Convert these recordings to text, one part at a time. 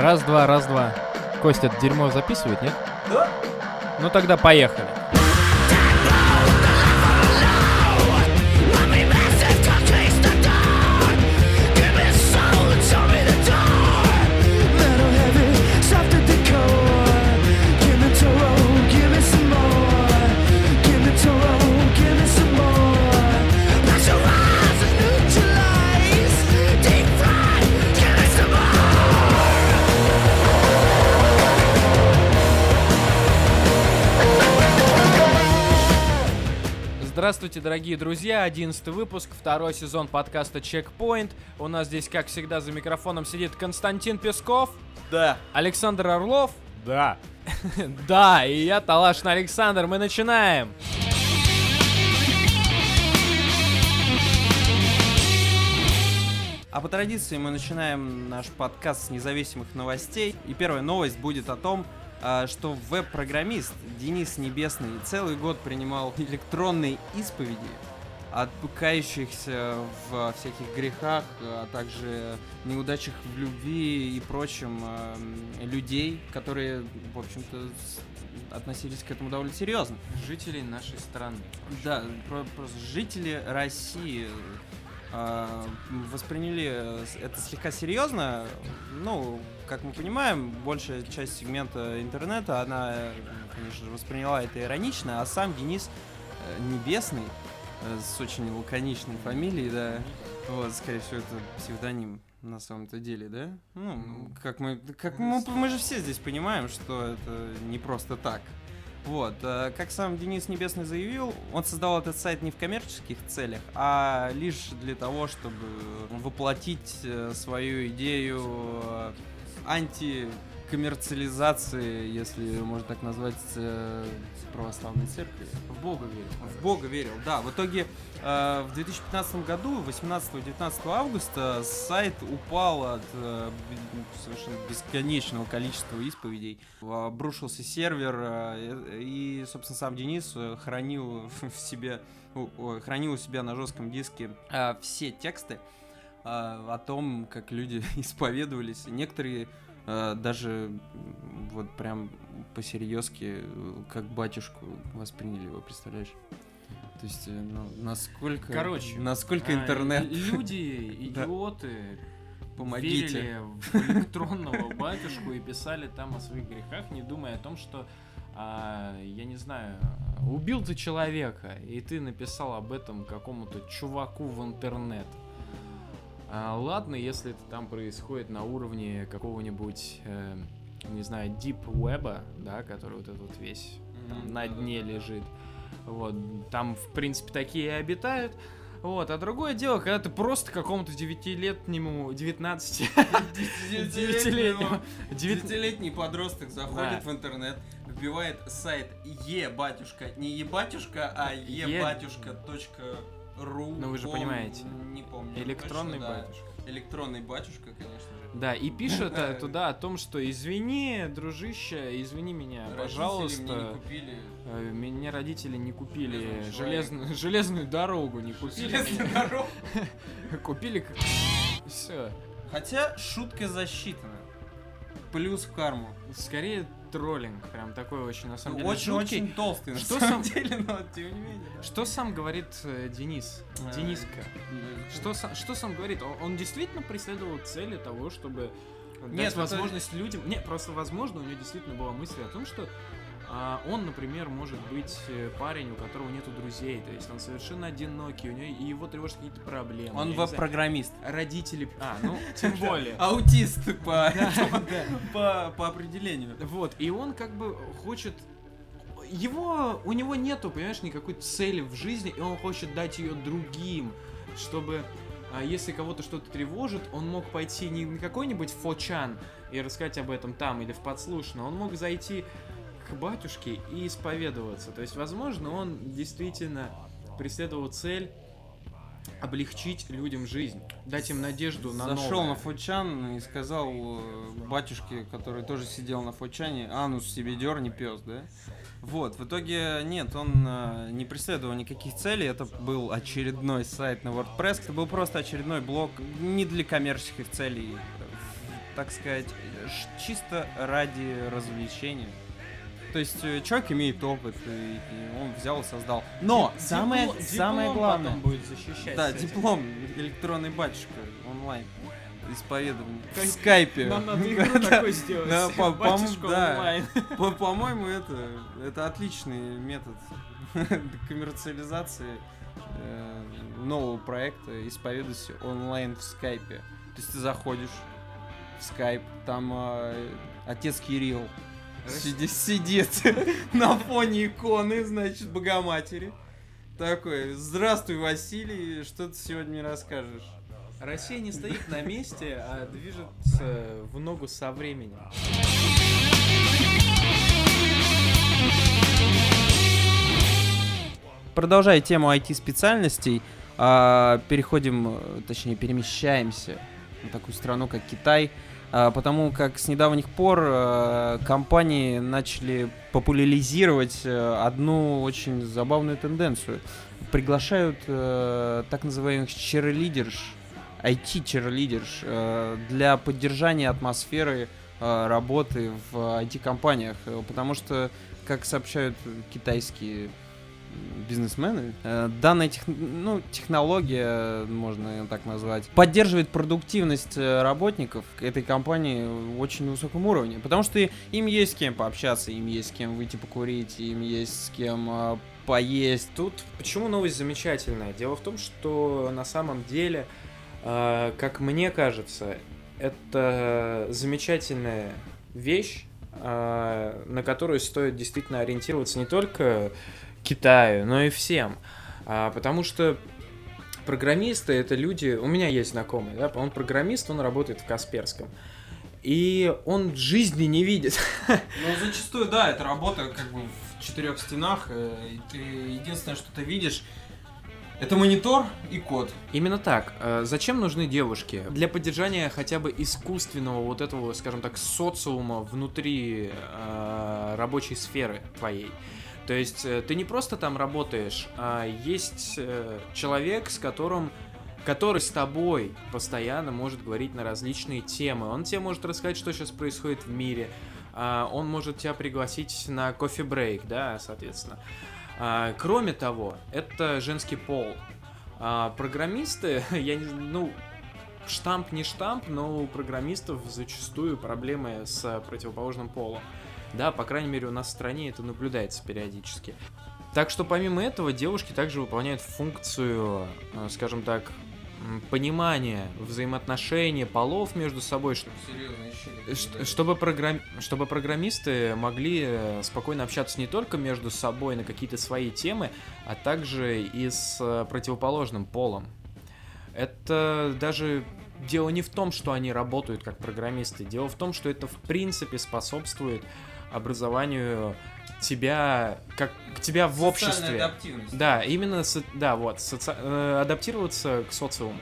Раз-два, раз-два. Костя, дерьмо записывает, нет? Да. Ну тогда поехали. Здравствуйте, дорогие друзья, 11 выпуск, второй сезон подкаста Checkpoint. У нас здесь, как всегда, за микрофоном сидит Константин Песков, Да. Александр Орлов. Да. Да, и я, Талашин Александр, мы начинаем. А по традиции мы начинаем наш подкаст с независимых новостей. И первая новость будет о том, что веб-программист Денис Небесный целый год принимал электронные исповеди от кающихся в всяких грехах, а также неудачах в любви и прочем эм, людей, которые, в общем-то, относились к этому довольно серьезно. Жителей нашей страны. Да, про- просто жители России а, восприняли э, это слегка серьезно. Ну, как мы понимаем, большая часть сегмента интернета, она, э, конечно же, восприняла это иронично, а сам Денис э, Небесный, э, с очень лаконичной фамилией, да, вот, скорее всего, это псевдоним на самом-то деле, да? Ну, как мы, как мы, мы же все здесь понимаем, что это не просто так. Вот, э, как сам Денис Небесный заявил, он создал этот сайт не в коммерческих целях, а лишь для того, чтобы воплотить э, свою идею э, антикоммерциализации, если можно так назвать, православной церкви. В Бога верю. В Бога верил, да. В итоге э, в 2015 году, 18-19 августа, сайт упал от э, совершенно бесконечного количества исповедей. Обрушился сервер, э, и, собственно, сам Денис э, хранил в себе, ой, хранил у себя на жестком диске э, все тексты э, о том, как люди исповедовались. Некоторые э, даже вот прям по-серьезки, э, как батюшку восприняли его, представляешь? То есть, э, ну, насколько... Короче, Насколько А, интернет... Люди, идиоты, Помогите. верили в электронного батюшку и писали там о своих грехах, не думая о том, что, а, я не знаю, убил ты человека, и ты написал об этом какому-то чуваку в интернет. А, ладно, если это там происходит на уровне какого-нибудь, э, не знаю, deep web, да, который вот этот вот весь там Мгм, на дне лежит. Вот, там, в принципе, такие и обитают. Вот, а другое дело, когда ты просто какому-то девятилетнему, 19 девятилетнему, девят- Девятилетний подросток заходит в интернет, вбивает сайт е-батюшка, не е-батюшка, а Е- е-батюшка.ру. Ну, вы же понимаете. Не помню. электронный батюшка. Электронный батюшка, конечно же. Да, и пишет Да. туда о том, что извини, дружище, извини меня, Родители пожалуйста. мне Э, Меня родители не купили железную, железную дорогу, не купили. железную дорогу. Купили все. Хотя шутка засчитана. Плюс в карму. Скорее троллинг, прям такой очень на самом деле Очень-очень жуткий. толстый, на Что самом сам- деле, но тем не менее. да. Что сам говорит э, Денис? Э, Дениска. э, Что, сам- что сам говорит? Он, он действительно преследовал цели того, чтобы Нет, дать это- возможность людям... Не, просто возможно, у него действительно была мысль о том, что а, он, например, может быть э, парень, у которого нету друзей, то есть он совершенно одинокий, у него и его тревожат какие-то проблемы. Он веб-программист. Родители... А, ну, тем более. Аутист по, по определению. Вот, и он как бы хочет... Его, у него нету, понимаешь, никакой цели в жизни, и он хочет дать ее другим, чтобы, а, если кого-то что-то тревожит, он мог пойти не на какой-нибудь фочан и рассказать об этом там или в подслушно, он мог зайти к батюшке и исповедоваться. То есть, возможно, он действительно преследовал цель облегчить людям жизнь, дать им надежду на Зашел новое. на Фочан и сказал э, батюшке, который тоже сидел на Фочане, анус себе дерни, пес, да? Вот, в итоге нет, он э, не преследовал никаких целей, это был очередной сайт на WordPress, это был просто очередной блог не для коммерческих целей, так сказать, чисто ради развлечения. То есть э, человек имеет опыт, и, и он взял и создал. Но самое, Дипло- самое диплом главное, потом будет защищать да, диплом, электронный батюшка, онлайн, исповедование. Как- В скайпе. Нам надо игру такой сделать. Да, по- по- да. По-моему, это, это отличный метод коммерциализации э, нового проекта «Исповедуйся онлайн в скайпе». То есть ты заходишь в скайп, там э, отец Кирилл сидит, сидит на фоне иконы, значит, Богоматери. Такой, здравствуй, Василий, что ты сегодня мне расскажешь? Россия не стоит на месте, а движется в ногу со временем. Продолжая тему IT-специальностей, а, переходим, точнее, перемещаемся на такую страну, как Китай, потому как с недавних пор э, компании начали популяризировать э, одну очень забавную тенденцию. Приглашают э, так называемых черлидерш, IT-черлидерш, для поддержания атмосферы работы в IT-компаниях, потому что, как сообщают китайские бизнесмены. Э, Данная тех- ну, технология, можно её так назвать, поддерживает продуктивность э, работников этой компании в очень высоком уровне. Потому что им есть с кем пообщаться, им есть с кем выйти покурить, им есть с кем э, поесть. Тут почему новость замечательная? Дело в том, что на самом деле, как мне кажется, это замечательная вещь, на которую стоит действительно ориентироваться не только Китаю, но и всем. А, потому что программисты это люди. У меня есть знакомый, да, он программист, он работает в Касперском. И он жизни не видит. Ну, зачастую, да, это работа как бы в четырех стенах, э, и ты единственное, что ты видишь, это монитор и код. Именно так. Э, Зачем нужны девушки? Для поддержания хотя бы искусственного вот этого, скажем так, социума внутри э, рабочей сферы твоей. То есть э, ты не просто там работаешь, а есть э, человек, с которым который с тобой постоянно может говорить на различные темы. Он тебе может рассказать, что сейчас происходит в мире. А, Он может тебя пригласить на кофе-брейк, да, соответственно. А, Кроме того, это женский пол. А, программисты, я не ну, штамп не штамп, но у программистов зачастую проблемы с противоположным полом. Да, по крайней мере, у нас в стране это наблюдается периодически. Так что помимо этого девушки также выполняют функцию, э, скажем так, понимания взаимоотношений полов между собой, Ш- Чтобы, программ... чтобы программисты могли э, спокойно общаться не только между собой на какие-то свои темы, а также и с э, противоположным полом. Это даже дело не в том, что они работают как программисты, дело в том, что это в принципе способствует образованию тебя как тебя в обществе. Да, именно, со- да, вот, соци- э, адаптироваться к социуму.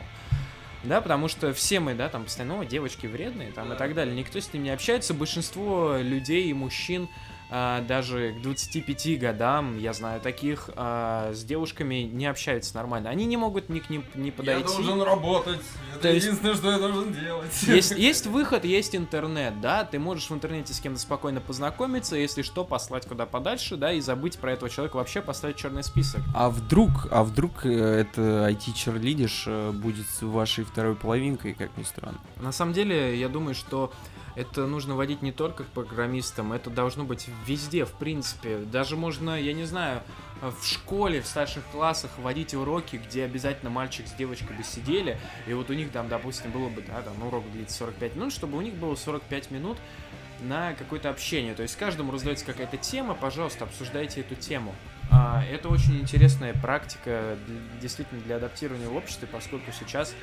Да, потому что все мы, да, там постоянно, «О, девочки вредные, там и так далее. Никто с ним не общается. Большинство людей и мужчин даже к 25 годам, я знаю таких, а, с девушками не общаются нормально. Они не могут ни к ним не подойти. работать. Это То есть- единственное, что я должен делать. Есть, есть выход, есть интернет, да, ты можешь в интернете с кем-то спокойно познакомиться, если что, послать куда подальше, да, и забыть про этого человека, вообще поставить черный список. А вдруг, а вдруг э, это IT-черлидиш э, будет вашей второй половинкой, как ни странно? На самом деле, я думаю, что это нужно вводить не только к программистам, это должно быть везде, в принципе. Даже можно, я не знаю, в школе, в старших классах вводить уроки, где обязательно мальчик с девочкой бы сидели, и вот у них там, допустим, было бы, да, там урок длится 45 минут, чтобы у них было 45 минут на какое-то общение. То есть каждому раздается какая-то тема, пожалуйста, обсуждайте эту тему. А, это очень интересная практика действительно для адаптирования в обществе, поскольку сейчас,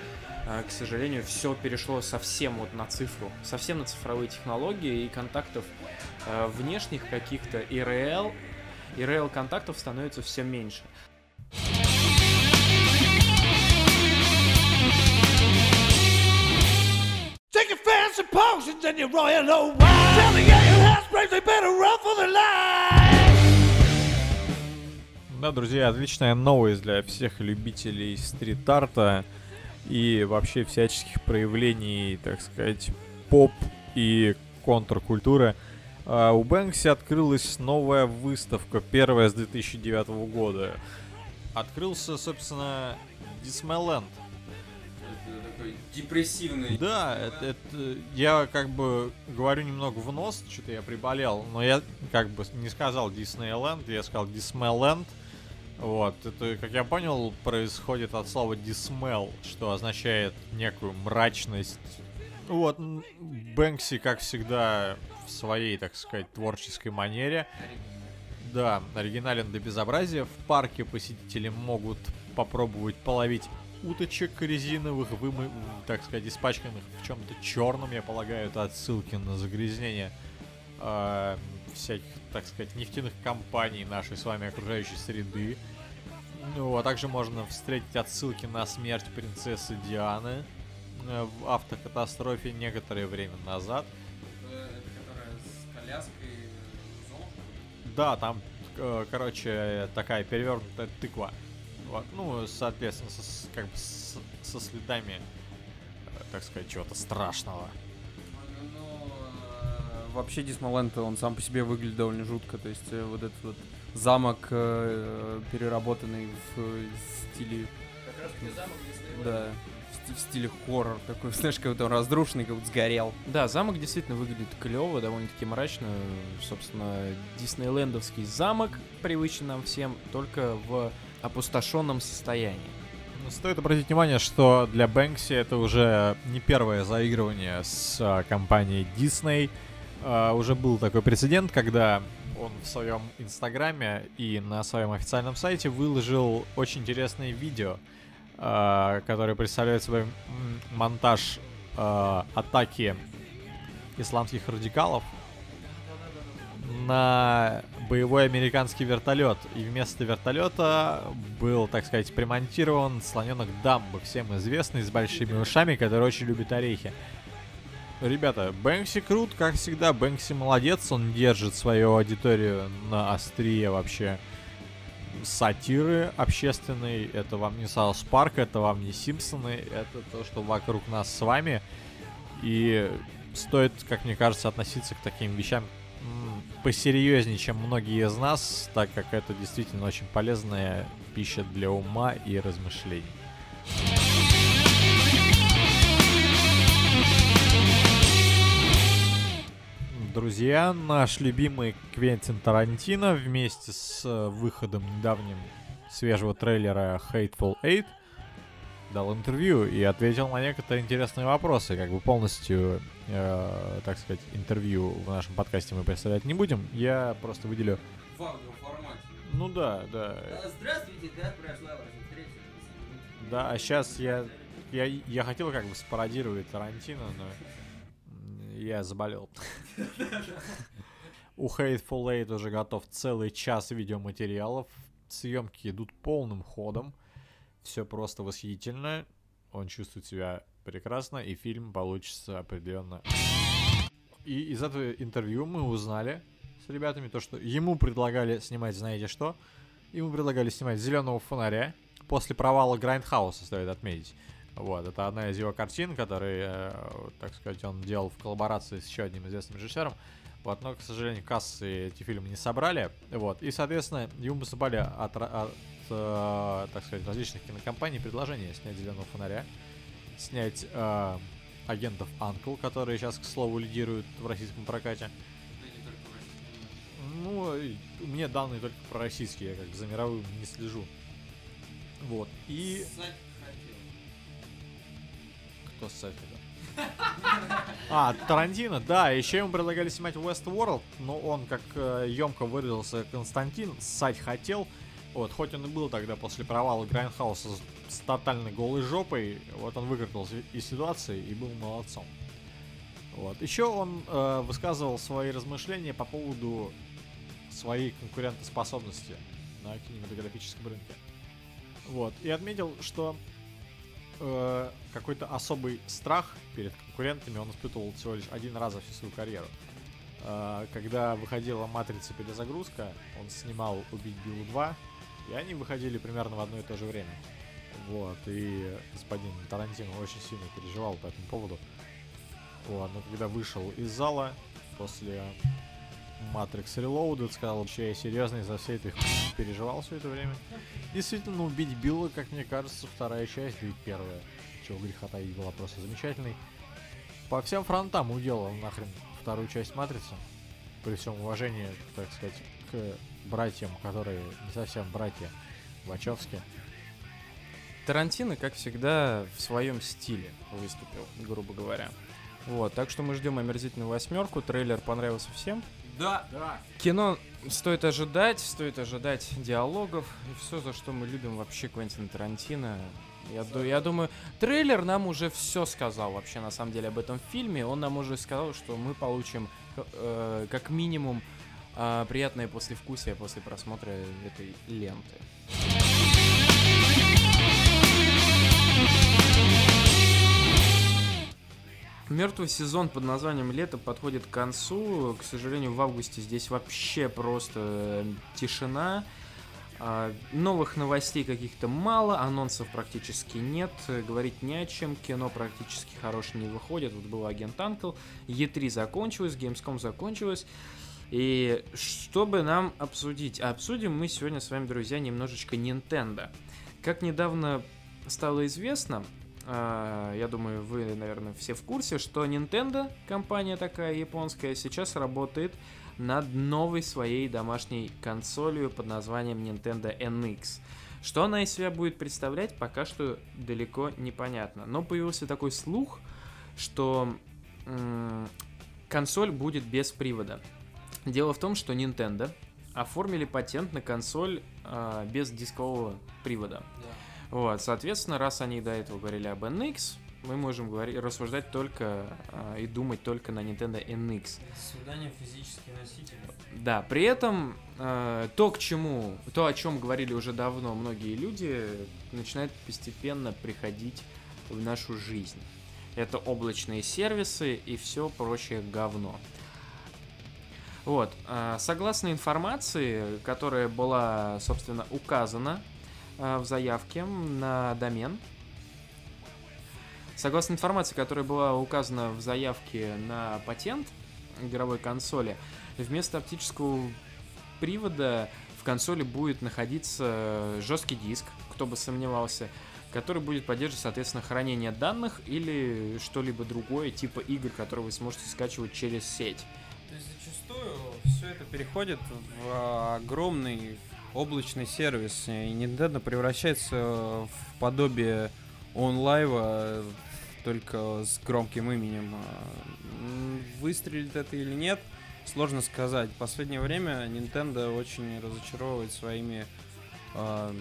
а, к сожалению, все перешло совсем вот на цифру, совсем на цифровые технологии и контактов а, внешних каких-то ИРЛ, ИРЛ контактов становится все меньше. Take your fancy potions and your royal old wine. Tell the gang house breaks they better run for the line. Да, друзья, отличная новость для всех любителей стрит-арта и вообще всяческих проявлений, так сказать, поп и контркультуры. А, У Бэнкси открылась новая выставка, первая с 2009 года. Открылся, собственно, такой депрессивный. Да, это, это- я как бы говорю немного в нос, что-то я приболел, но я как бы не сказал Диснейленд, я сказал Дисмеленд. Вот, это, как я понял, происходит от слова dismel, что означает некую мрачность. Вот, Бэнкси, как всегда, в своей, так сказать, творческой манере. Да, оригинален до безобразия. В парке посетители могут попробовать половить уточек резиновых, вымы, так сказать, испачканных в чем-то черном, я полагаю, это отсылки на загрязнение а, всяких, так сказать, нефтяных компаний нашей с вами окружающей среды. Ну, а также можно встретить отсылки на смерть принцессы Дианы э, в автокатастрофе некоторое время назад. Это которая с коляской Да, там, э, короче, такая перевернутая тыква. Вот, ну, соответственно, со, как бы с- со следами, э, так сказать, чего-то страшного. Вообще Дисмоленд, он сам по себе выглядит довольно жутко. То есть э, вот этот вот замок, э, переработанный в э, стиле... Да, в сти- в стиле хоррор такой, знаешь, как будто он разрушенный, как будто сгорел. Да, замок действительно выглядит клево, довольно-таки мрачно. Собственно, диснейлендовский замок, привычный нам всем, только в опустошенном состоянии. Ну, Стоит обратить внимание, что для Бэнкси это уже не первое заигрывание с а, компанией Disney. А, уже был такой прецедент, когда он в своем инстаграме и на своем официальном сайте выложил очень интересные видео, а, которые представляют собой монтаж а, атаки исламских радикалов на боевой американский вертолет. И вместо вертолета был, так сказать, примонтирован слоненок Дамбо, всем известный, с большими ушами, который очень любит орехи. Ребята, Бэнкси крут, как всегда. Бэнкси молодец, он держит свою аудиторию на острие вообще сатиры общественной. Это вам не South Park, это вам не Симпсоны, это то, что вокруг нас с вами. И стоит, как мне кажется, относиться к таким вещам посерьезнее, чем многие из нас, так как это действительно очень полезная пища для ума и размышлений. Друзья, наш любимый Квентин Тарантино вместе с э, выходом недавним свежего трейлера Hateful Eight дал интервью и ответил на некоторые интересные вопросы. Как бы полностью, э, так сказать, интервью в нашем подкасте мы представлять не будем. Я просто выделю... В аудиоформате. Ну да, да. Здравствуйте, да, прошла ваша встреча. Да, а сейчас я, я, я хотел как бы спародировать Тарантино, но я заболел. У Hateful Eight уже готов целый час видеоматериалов. Съемки идут полным ходом. Все просто восхитительно. Он чувствует себя прекрасно, и фильм получится определенно. И из этого интервью мы узнали с ребятами то, что ему предлагали снимать, знаете что? Ему предлагали снимать зеленого фонаря. После провала Грайндхауса, стоит отметить. Вот, это одна из его картин, которые, э, так сказать, он делал в коллаборации с еще одним известным режиссером. Вот, но, к сожалению, кассы эти фильмы не собрали. Вот, и, соответственно, ему поступали от, от, э, так сказать, различных кинокомпаний предложения снять «Зеленого фонаря», снять э, агентов Анкл, которые сейчас, к слову, лидируют в российском прокате. Ну, мне данные только про российские, я как бы за мировым не слежу. Вот. И кто? А, Тарантино, да, еще ему предлагали снимать Westworld, но он, как емко выразился Константин, ссать хотел. Вот, хоть он и был тогда после провала Грайндхауса с, с тотальной голой жопой, вот он выкрутился из ситуации и был молодцом. Вот. Еще он э, высказывал свои размышления по поводу своей конкурентоспособности на кинематографическом рынке. Вот. И отметил, что э, какой-то особый страх перед конкурентами он испытывал всего лишь один раз за всю свою карьеру. Э, когда выходила «Матрица. Перезагрузка», он снимал «Убить Биллу 2», и они выходили примерно в одно и то же время. Вот, и господин Тарантино очень сильно переживал по этому поводу. Вот, но когда вышел из зала после Matrix Reloaded, сказал, что я серьезно из-за всей этой хуйни переживал все это время. Действительно, убить Билла, как мне кажется, вторая часть, да первая, чего греха таить, была просто замечательной. По всем фронтам уделал нахрен вторую часть Матрицы. При всем уважении, так сказать, к братьям, которые не совсем братья Вачовски. Тарантино, как всегда, в своем стиле выступил, грубо говоря. Вот, так что мы ждем омерзительную восьмерку. Трейлер понравился всем. Да. Да. Кино стоит ожидать, стоит ожидать диалогов и все, за что мы любим вообще Квентина Тарантино. Я, ду- я думаю, трейлер нам уже все сказал вообще на самом деле об этом фильме. Он нам уже сказал, что мы получим э, как минимум э, приятное послевкусие после просмотра этой ленты. Мертвый сезон под названием «Лето» подходит к концу. К сожалению, в августе здесь вообще просто э, тишина. А, Новых новостей каких-то мало, анонсов практически нет, э, говорить не о чем, кино практически хорошее не выходит. Вот был агент Анкл, Е3 закончилась, Gamescom закончилась. И чтобы нам обсудить? Обсудим мы сегодня с вами, друзья, немножечко Nintendo. Как недавно стало известно, я думаю, вы, наверное, все в курсе, что Nintendo, компания такая японская, сейчас работает над новой своей домашней консолью под названием Nintendo NX. Что она из себя будет представлять, пока что далеко непонятно. Но появился такой слух, что м, консоль будет без привода. Дело в том, что Nintendo оформили патент на консоль а, без дискового привода. Вот, соответственно, раз они до этого говорили об NX, мы можем говорить, рассуждать только а, и думать только на Nintendo NX. Свидание физический носитель. Да, при этом э, то, к чему, то, о чем говорили уже давно многие люди, начинает постепенно приходить в нашу жизнь. Это облачные сервисы и все прочее говно. Вот, э, согласно информации, которая была, собственно, указана э, в заявке на домен, согласно информации, которая была указана в заявке на патент игровой консоли, вместо оптического привода в консоли будет находиться жесткий диск, кто бы сомневался, который будет поддерживать, соответственно, хранение данных или что-либо другое, типа игр, которые вы сможете скачивать через сеть. То есть зачастую все это переходит в огромный облачный сервис, и Nintendo превращается в подобие онлайва, только с громким именем. М, Выстрелит это или нет, сложно сказать. В последнее время Nintendo очень разочаровывает своими а,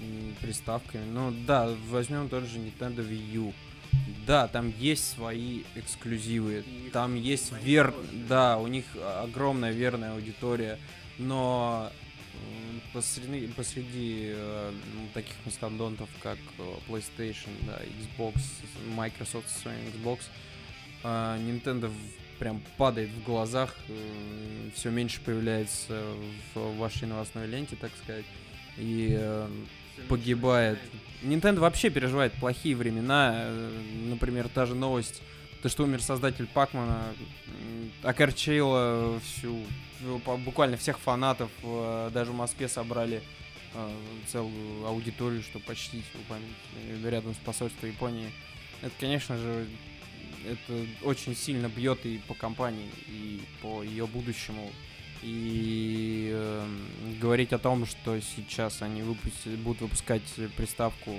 м, приставками. Ну да, возьмем тот же Nintendo Wii U. Да, там есть свои эксклюзивы, там есть вер... Да, у них огромная верная аудитория, но посреди, посреди э, таких мастодонтов, как э, PlayStation, да, Xbox, Microsoft со своим Xbox, э, Nintendo прям падает в глазах, все меньше появляется в вашей новостной ленте, так сказать, и э, погибает. Nintendo вообще переживает плохие времена. э, Например, та же новость, то, что умер создатель Пакмана, м, окорчила всю, буквально всех фанатов. э, Даже в Москве собрали э, целую аудиторию, чтобы почтить его память э, рядом с посольством Японии. Это, конечно же, это очень сильно бьет и по компании, и по ее будущему. И эм, говорить о том, что сейчас они выпустят, будут выпускать приставку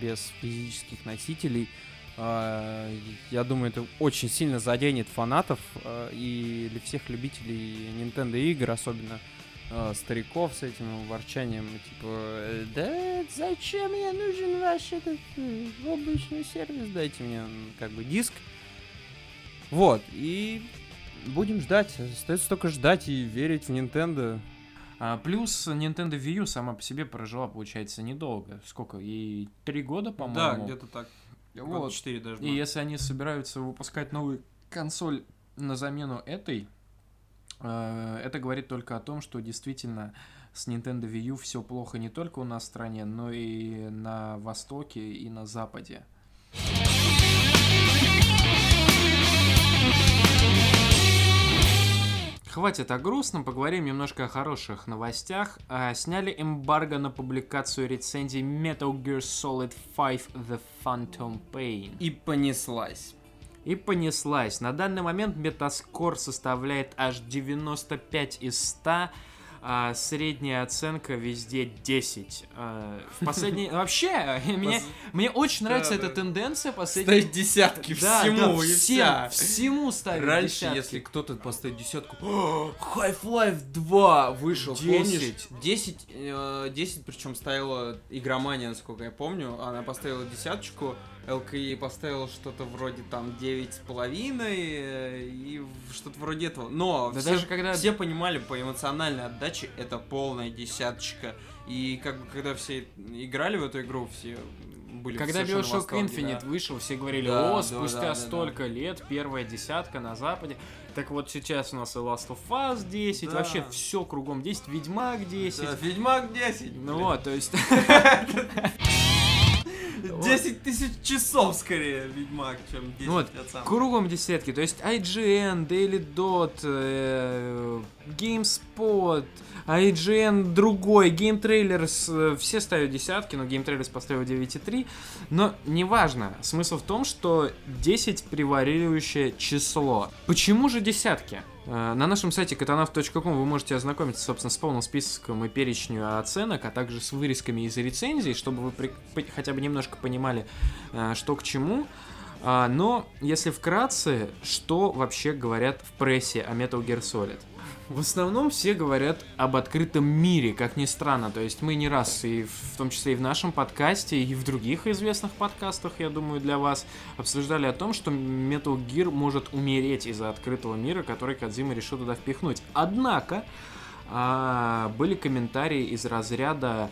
без физических носителей, э, я думаю, это очень сильно заденет фанатов э, и для всех любителей Nintendo игр, особенно э, стариков с этим ворчанием, типа, э, да зачем мне нужен ваш этот э, облачный сервис, дайте мне как бы диск. Вот, и будем ждать, остается только ждать и верить в Nintendo. А, плюс Nintendo Wii U сама по себе прожила, получается, недолго. Сколько? Ей три года, по-моему? так. Вот. 4 даже. И если они собираются выпускать новую консоль на замену этой, э, это говорит только о том, что действительно с Nintendo Wii U все плохо не только у нас в стране, но и на Востоке и на Западе. Хватит о грустном, поговорим немножко о хороших новостях. А, сняли эмбарго на публикацию рецензий Metal Gear Solid 5 The Phantom Pain. И понеслась. И понеслась. На данный момент метаскор составляет аж 95 из 100. А средняя оценка везде 10. А, в последней... Вообще, мне, мне очень нравится эта тенденция последней... Ставить десятки всему и всем, вся. всему ставить Раньше, если кто-то поставит десятку, «О, Half-Life 2 вышел, 10. помнишь? 10, э, 10, причем ставила игромания, насколько я помню, она поставила десяточку, ЛКИ поставила что-то вроде там 9,5 э, и что-то вроде этого. Но Да все, даже когда- все понимали по эмоциональной отдаче, это полная десяточка. И как бы когда все играли в эту игру, все были Когда Bioshock Infinite да. вышел, все говорили, Да, о, да, спустя да, да, столько да. лет, первая десятка на Западе. Так вот сейчас у нас и Last of Us 10, Да. вообще все кругом 10, Ведьмак 10. Да, Ведьмак 10. Ну блин. вот, то есть... 10 тысяч часов скорее Ведьмак, чем 10 Ну вот. Кругом десятки, то есть IGN, Daily Dot, э, GameSpot, IGN другой, Game Trailers, э, все ставят десятки, но Game Trailers поставил 9,3, но неважно, смысл в том, что 10 превалирующее число. Почему же десятки? Э, На нашем сайте katanав.com вы можете ознакомиться, собственно, с полным списком и перечню оценок, а также с вырезками из рецензий, чтобы вы при- хотя бы немножко понимали, э, что к чему. А, но, если вкратце, что вообще говорят в прессе о Metal Gear Solid? В основном все говорят об открытом мире, как ни странно. То есть мы не раз, и в том числе и в нашем подкасте, и в других известных подкастах, я думаю, для вас, обсуждали о том, что Metal Gear может умереть из-за открытого мира, который Кадзима решил туда впихнуть. Однако, а, были комментарии из разряда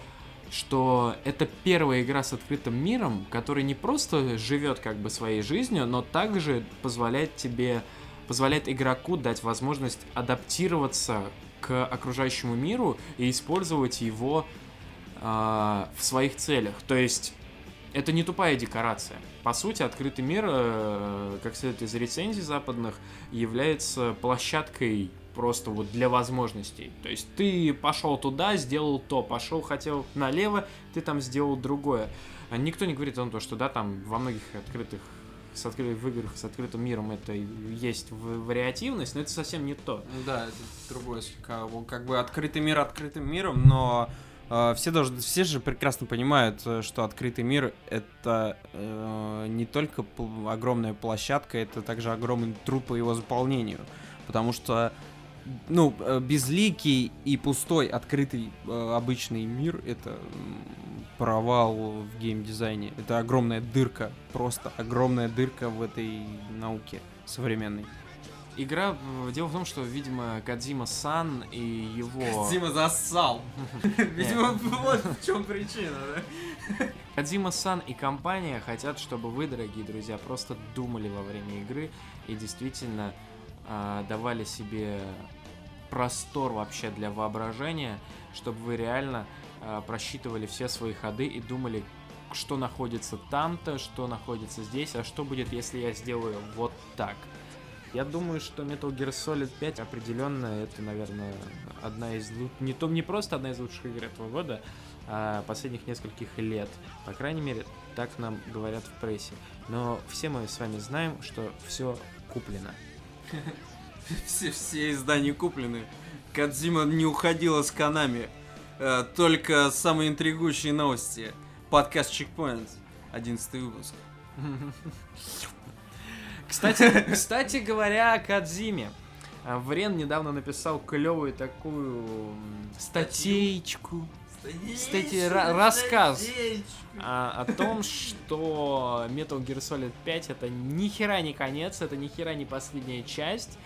что это первая игра с открытым миром, который не просто живет как бы своей жизнью, но также позволяет тебе, позволяет игроку дать возможность адаптироваться к окружающему миру и использовать его а, в своих целях. То есть это не тупая декорация. По сути, открытый мир, э, как следует из рецензий западных, является площадкой просто вот для возможностей. То есть ты пошел туда, сделал то, пошел, хотел налево, ты там сделал другое. Никто не говорит о том, что да, там во многих открытых с откры- в играх с открытым миром это есть вариативность, но это совсем не то. Ну Да, это другое. Вот Как бы открытый мир открытым миром, но э, все должны, все же прекрасно понимают, э, что открытый мир это э, не только огромная площадка, это также огромный труд по его заполнению. Потому что ну, э, безликий и пустой открытый э, обычный мир это провал в геймдизайне. Это огромная дырка, просто огромная дырка в этой науке современной. Игра, дело в том, что, видимо, Кадзима Сан и его... Дима зассал. Видимо, вот в чем причина, да? Кадзима Сан и компания хотят, чтобы вы, дорогие друзья, просто думали во время игры и действительно а, давали себе простор вообще для воображения, чтобы вы реально а, просчитывали все свои ходы и думали, что находится там-то, что находится здесь, а что будет, если я сделаю вот так. Я думаю, что Metal Gear Solid 5 определенно это, наверное, одна из не то не просто одна из лучших игр этого года, а последних нескольких лет. По крайней мере, так нам говорят в прессе. Но все мы с вами знаем, что все куплено. Все, все издания куплены. Кадзима не уходила с Канами. Э, только самые интригующие новости. Подкаст Checkpoint. 11 выпуск. Кстати, кстати говоря о Кадзиме. А, Врен недавно написал клевую такую статейку Кстати, ра- рассказ. а, о том, что Metal Gear Solid 5 это ни хера не конец, это ни хера не последняя часть,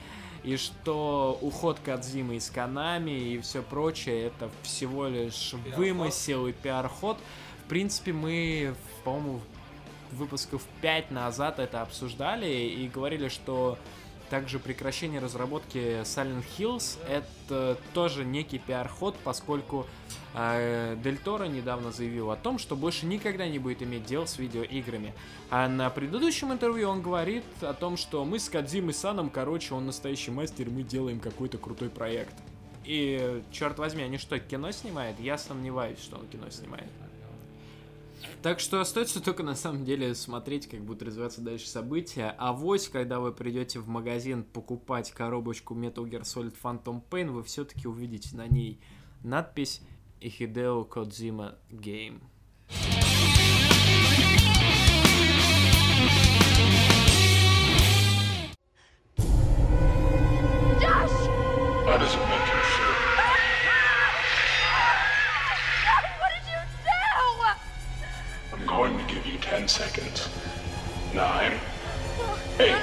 и что уход Кадзимы из Канами и все прочее это всего лишь вымысел и пиар-ход. В принципе, мы, по-моему, выпусков 5 назад это обсуждали и говорили, что также прекращение разработки Silent Hills это тоже некий пиар-ход, поскольку э, Дель Торо недавно заявил о том, что больше никогда не будет иметь дел с видеоиграми. А на предыдущем интервью он говорит о том, что мы с Кадзимой Саном, короче, он настоящий мастер, мы делаем какой-то крутой проект. И, черт возьми, они что, кино снимают? Я сомневаюсь, что он кино снимает. Так что остается только на самом деле смотреть, как будут развиваться дальше события. А вось, когда вы придете в магазин покупать коробочку Metal Gear Solid Phantom Pain, вы все-таки увидите на ней надпись Hideo Kojima Game. How 10 seconds. 9, 8, 7,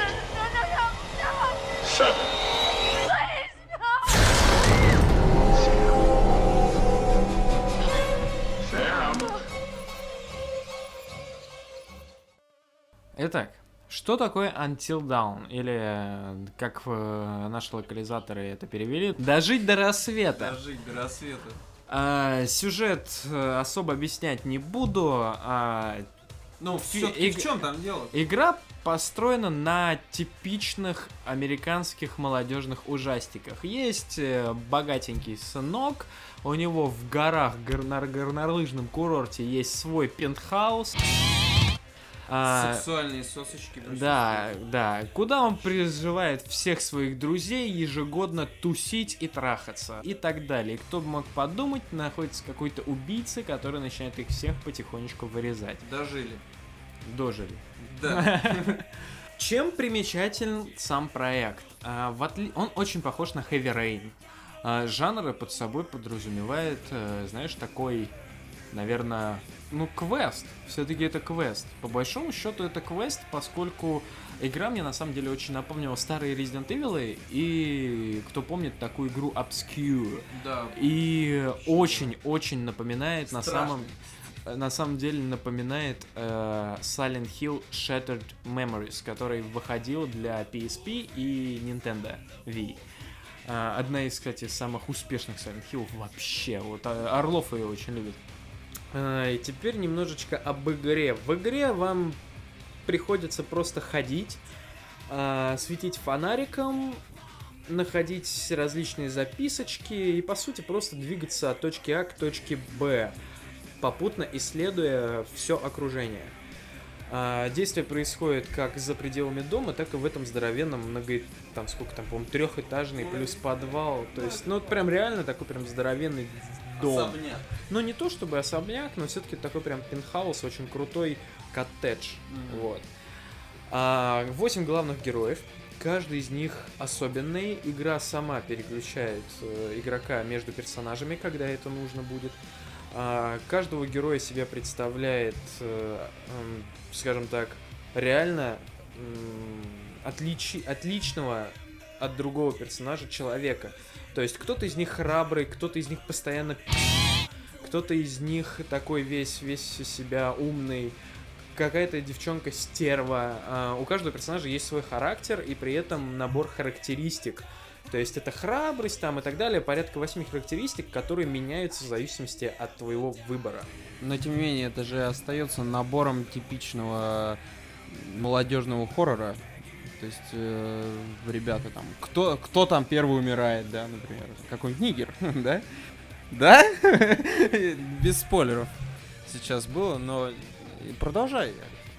Итак, что такое Until dawn Или, э, как э, наши локализаторы это перевели, дожить до рассвета. Дожить до рассвета. А, сюжет э, особо объяснять не буду. А, ну, все-таки иг- в чем там дело? игра построена на типичных американских молодежных ужастиках. Есть э, богатенький сынок, у него в горах, гор- на горнолыжном курорте есть свой пентхаус. А, Сексуальные сосочки. да, да. Куда он призывает всех своих друзей ежегодно тусить и трахаться. И так далее. И кто бы мог подумать, находится какой-то убийца, который начинает их всех потихонечку вырезать. Дожили. Дожили. Да. Чем примечателен сам проект? А, Он очень похож на Heavy Rain. А, Жанр под собой подразумевает, э, знаешь, такой, наверное, ну, квест. Все-таки это квест. По большому счету это квест, поскольку игра мне на самом деле очень напомнила старые Resident Evil, и кто помнит такую игру Obscure. Да. И очень-очень напоминает на Страшно. самом на самом деле напоминает э, Silent Hill Shattered Memories, который выходил для PSP и Nintendo Wii. Э, одна из, кстати, самых успешных Silent Hill вообще. Вот э, Орлов ее очень любит. Э, и теперь немножечко об игре. В игре вам приходится просто ходить, э, светить фонариком, находить различные записочки и, по сути, просто двигаться от точки А к точке Б, попутно исследуя все окружение. А, действие происходит как за пределами дома, так и в этом здоровенном много... Там сколько там, по-моему, трехэтажный плюс подвал. То есть, ну, вот прям реально такой прям здоровенный дом. Особняк. Ну, не то чтобы особняк, но все-таки такой прям пентхаус, очень крутой коттедж. Мгм. Вот. А, Восемь главных героев. Каждый из них особенный. Игра сама переключает э, игрока между персонажами, когда это нужно будет. А, каждого героя себя представляет, э, эм, скажем так, реально отличи- отличного от другого персонажа человека. То есть кто-то из них храбрый, кто-то из них постоянно кто-то из них такой весь, весь себя умный, какая-то девчонка стерва. А, у каждого персонажа есть свой характер и при этом набор характеристик. То есть это храбрость там и так далее, порядка восьми характеристик, которые меняются в зависимости от твоего выбора. Но тем не менее, это же остается набором типичного молодежного хоррора. То есть, э, ребята там, кто, кто там первый умирает, да, например, какой-нибудь нигер, да? Да? Без спойлеров сейчас было, но продолжай.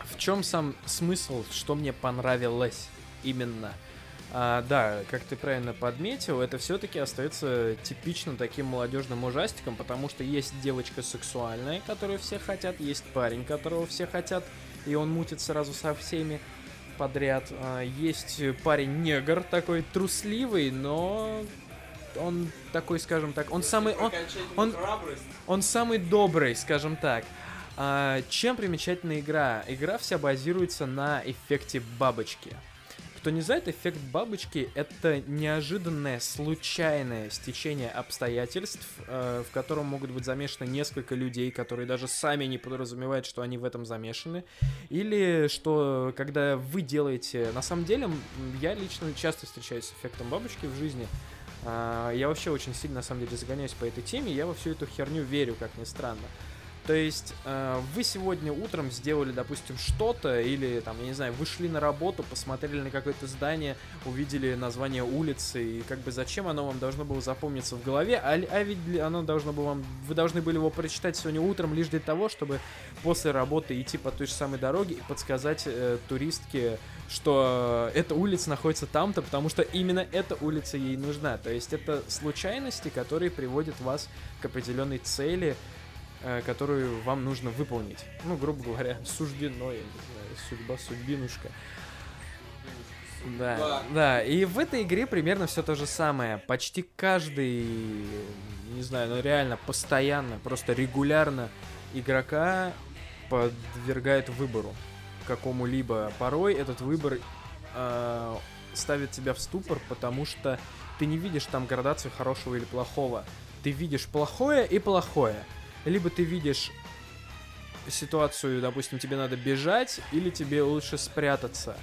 В чем сам смысл, что мне понравилось именно? А, да, как ты правильно подметил, это все-таки остается типичным таким молодежным ужастиком, потому что есть девочка сексуальная, которую все хотят, есть парень, которого все хотят, и он мутит сразу со всеми подряд. А, есть парень-негр такой трусливый, но он такой, скажем так, он самый, он, он, он самый добрый, скажем так. А, чем примечательна игра? Игра вся базируется на эффекте бабочки. Кто не знает, эффект бабочки — это неожиданное, случайное стечение обстоятельств, э, в котором могут быть замешаны несколько людей, которые даже сами не подразумевают, что они в этом замешаны. Или что, когда вы делаете... На самом деле, я лично часто встречаюсь с эффектом бабочки в жизни. А, Я вообще очень сильно, на самом деле, загоняюсь по этой теме, я во всю эту херню верю, как ни странно. То есть э, вы сегодня утром сделали, допустим, что-то, или там, я не знаю, вышли на работу, посмотрели на какое-то здание, увидели название улицы, и как бы зачем оно вам должно было запомниться в голове, а, а ведь оно должно было вам, вы должны были его прочитать сегодня утром лишь для того, чтобы после работы идти по той же самой дороге и подсказать э, туристке, что эта улица находится там-то, потому что именно эта улица ей нужна. То есть это случайности, которые приводят вас к определенной цели, которую вам нужно выполнить. Ну, грубо говоря, суждено, я не знаю, судьба, судьбинушка. Да, да, и в этой игре примерно все то же самое. Почти каждый, не знаю, ну реально постоянно, просто регулярно игрока подвергает выбору какому-либо. Порой этот выбор э, ставит тебя в ступор, потому что ты не видишь там градацию хорошего или плохого. Ты видишь плохое и плохое. Либо ты видишь ситуацию, допустим, тебе надо бежать, или тебе лучше спрятаться.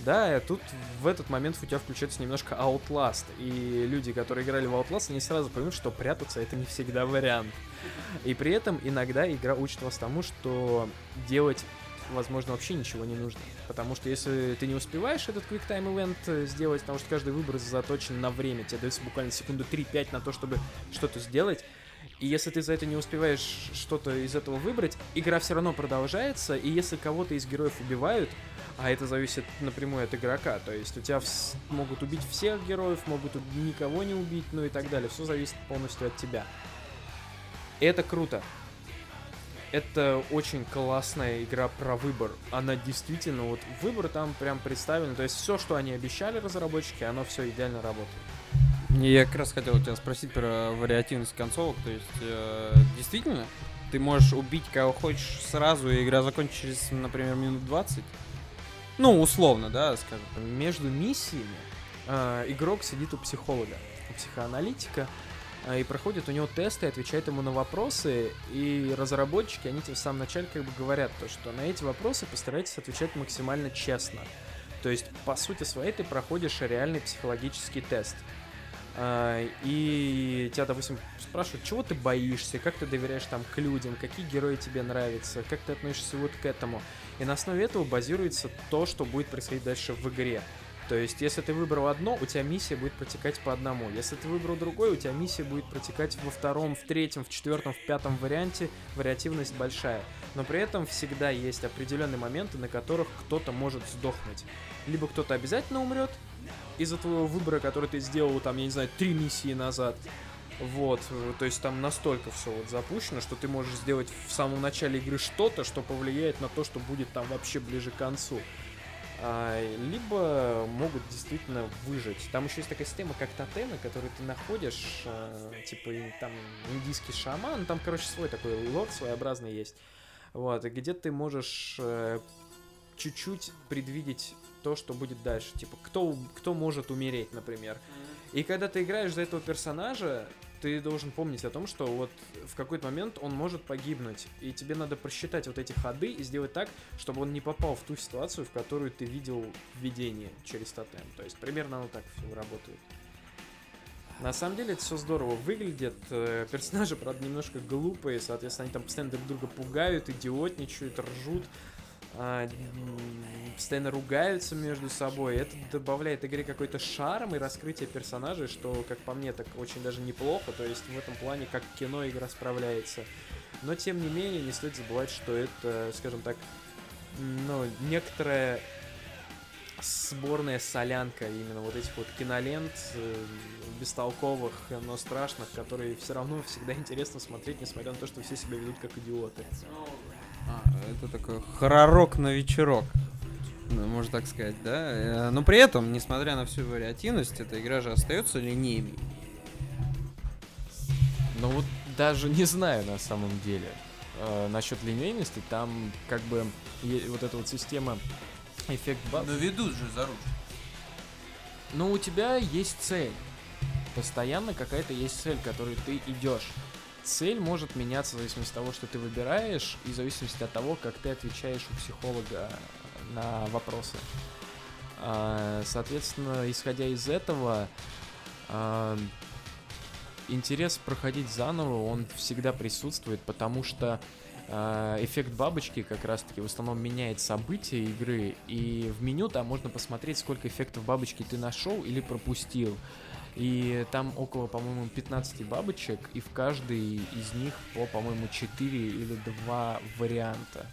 Да, и тут в этот момент у тебя включается немножко Outlast, и люди, которые играли в Outlast, они сразу поймут, что прятаться это не всегда вариант. И при этом иногда игра учит вас тому, что делать возможно, вообще ничего не нужно. Потому что если ты не успеваешь этот Quick Time Event э, сделать, потому что каждый выбор заточен на время, тебе дается буквально секунду 3-5 на то, чтобы что-то сделать, и если ты за это не успеваешь что-то из этого выбрать, игра все равно продолжается, и если кого-то из героев убивают, а это зависит напрямую от игрока, то есть у тебя вс- могут убить всех героев, могут никого не убить, ну и так далее, все зависит полностью от тебя. Это круто. Это очень классная игра про выбор. Она действительно, вот выбор там прям представлен. То есть все, что они обещали разработчики, оно все идеально работает. Я как раз хотел тебя спросить про вариативность концовок. То есть, э, действительно, ты можешь убить кого хочешь сразу, и игра закончится через, например, минут 20? Ну, условно, да, скажем. Между миссиями э, игрок сидит у психолога, у психоаналитика, э, и проходит у него тесты, отвечает ему на вопросы, и разработчики, они тебе в самом начале как бы говорят то, что на эти вопросы постарайтесь отвечать максимально честно. То есть, по сути своей, ты проходишь реальный психологический тест. А, И тебя, допустим, спрашивают, чего ты боишься, как ты доверяешь там к людям, какие герои тебе нравятся, как ты относишься вот к этому. И на основе этого базируется то, что будет происходить дальше в игре. То есть, если ты выбрал одно, у тебя миссия будет протекать по одному. Если ты выбрал другой, у тебя миссия будет протекать во втором, в третьем, в четвертом, в пятом варианте. Вариативность большая. Но при этом всегда есть определенные моменты, на которых кто-то может сдохнуть. Либо кто-то обязательно умрет из-за твоего выбора, который ты сделал, там, я не знаю, три миссии назад. Вот, то есть там настолько все вот запущено, что ты можешь сделать в самом начале игры что-то, что повлияет на то, что будет там вообще ближе к концу. А, либо могут действительно выжить. Там еще есть такая система, как тотемы, которые ты находишь, а, типа там индийский шаман, там, короче, свой такой лор своеобразный есть. Вот, где ты можешь э, чуть-чуть предвидеть то, что будет дальше. Типа, кто, кто может умереть, например. И когда ты играешь за этого персонажа, ты должен помнить о том, что вот в какой-то момент он может погибнуть. И тебе надо просчитать вот эти ходы и сделать так, чтобы он не попал в ту ситуацию, в которую ты видел в через тотем. То есть примерно оно так все работает. На самом деле это все здорово выглядит. Э, Персонажи, правда, немножко глупые, соответственно, они там постоянно друг друга пугают, идиотничают, ржут, а, постоянно ругаются между собой. Это добавляет игре какой-то шарм и раскрытие персонажей, что, как по мне, так очень даже неплохо. То есть в этом плане, как кино игра справляется. Но, тем не менее, не стоит забывать, что это, скажем так, ну, некоторая сборная солянка именно вот этих вот кинолент э, бестолковых, но страшных, которые все равно всегда интересно смотреть, несмотря на то, что все себя ведут как идиоты. А, это такой хоророк на вечерок. Ну, можно так сказать, да? Э, Но при этом, несмотря на всю вариативность, эта игра же остается линейной. Ну вот даже не знаю на самом деле. Э, насчет линейности, там как бы вот эта вот система эффект баб. Но ведут же за ручку. Но у тебя есть цель. Постоянно какая-то есть цель, которой ты идешь. Цель может меняться в зависимости от того, что ты выбираешь, и в зависимости от того, как ты отвечаешь у психолога на вопросы. А, Соответственно, исходя из этого, а, интерес проходить заново, он всегда присутствует, потому что а, эффект бабочки как раз-таки в основном меняет события игры, и в меню там можно посмотреть, сколько эффектов бабочки ты нашел или пропустил. И там около, по-моему, 15 бабочек, и в каждой из них по, по-моему, 4 или 2 варианта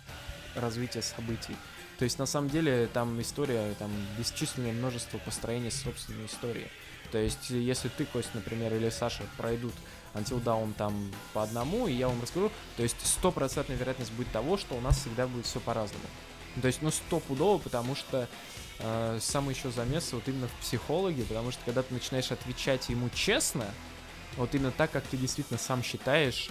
развития событий. То есть, на самом деле, там история, там бесчисленное множество построения собственной истории. То есть, если ты, Кость, например, или Саша пройдут Until Dawn там по одному, и я вам расскажу, то есть стопроцентная вероятность будет того, что у нас всегда будет все по-разному. То есть, ну, стопудово, потому что э, самый еще замес вот именно в психологе, потому что когда ты начинаешь отвечать ему честно, вот именно так, как ты действительно сам считаешь,